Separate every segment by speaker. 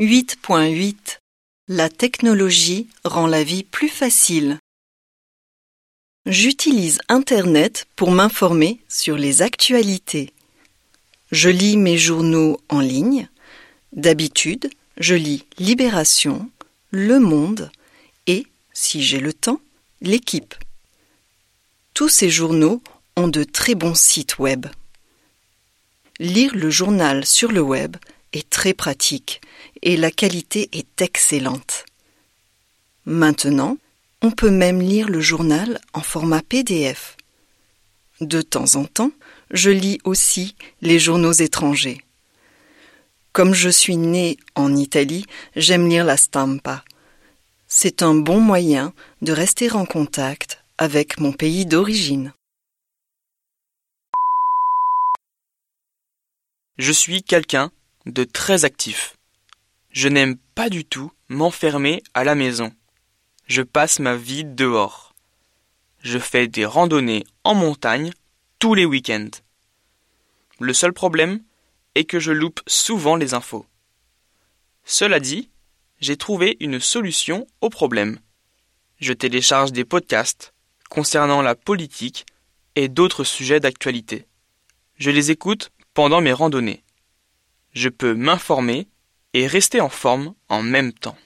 Speaker 1: 8.8 La technologie rend la vie plus facile. J'utilise Internet pour m'informer sur les actualités. Je lis mes journaux en ligne. D'habitude, je lis Libération, Le Monde et, si j'ai le temps, L'équipe. Tous ces journaux ont de très bons sites web. Lire le journal sur le web est très pratique et la qualité est excellente. Maintenant, on peut même lire le journal en format PDF. De temps en temps, je lis aussi les journaux étrangers. Comme je suis né en Italie, j'aime lire la stampa. C'est un bon moyen de rester en contact avec mon pays d'origine.
Speaker 2: Je suis quelqu'un de très actif. Je n'aime pas du tout m'enfermer à la maison. Je passe ma vie dehors. Je fais des randonnées en montagne tous les week-ends. Le seul problème est que je loupe souvent les infos. Cela dit, j'ai trouvé une solution au problème. Je télécharge des podcasts concernant la politique et d'autres sujets d'actualité. Je les écoute pendant mes randonnées. Je peux m'informer et rester en forme en même temps.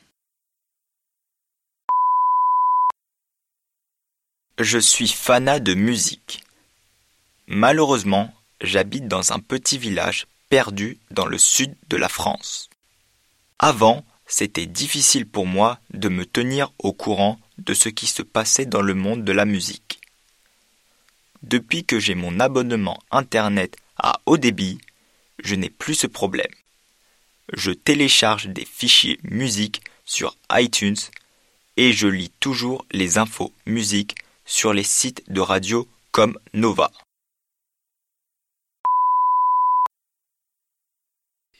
Speaker 3: Je suis fanat de musique. Malheureusement, j'habite dans un petit village perdu dans le sud de la France. Avant, c'était difficile pour moi de me tenir au courant de ce qui se passait dans le monde de la musique. Depuis que j'ai mon abonnement Internet à haut débit, je n'ai plus ce problème. Je télécharge des fichiers musique sur iTunes et je lis toujours les infos musique sur les sites de radio comme Nova.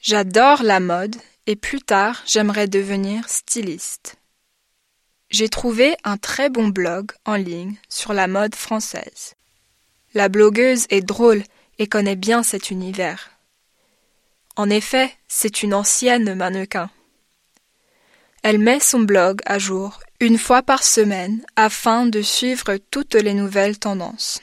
Speaker 4: J'adore la mode et plus tard j'aimerais devenir styliste. J'ai trouvé un très bon blog en ligne sur la mode française. La blogueuse est drôle et connaît bien cet univers. En effet, c'est une ancienne mannequin. Elle met son blog à jour une fois par semaine afin de suivre toutes les nouvelles tendances.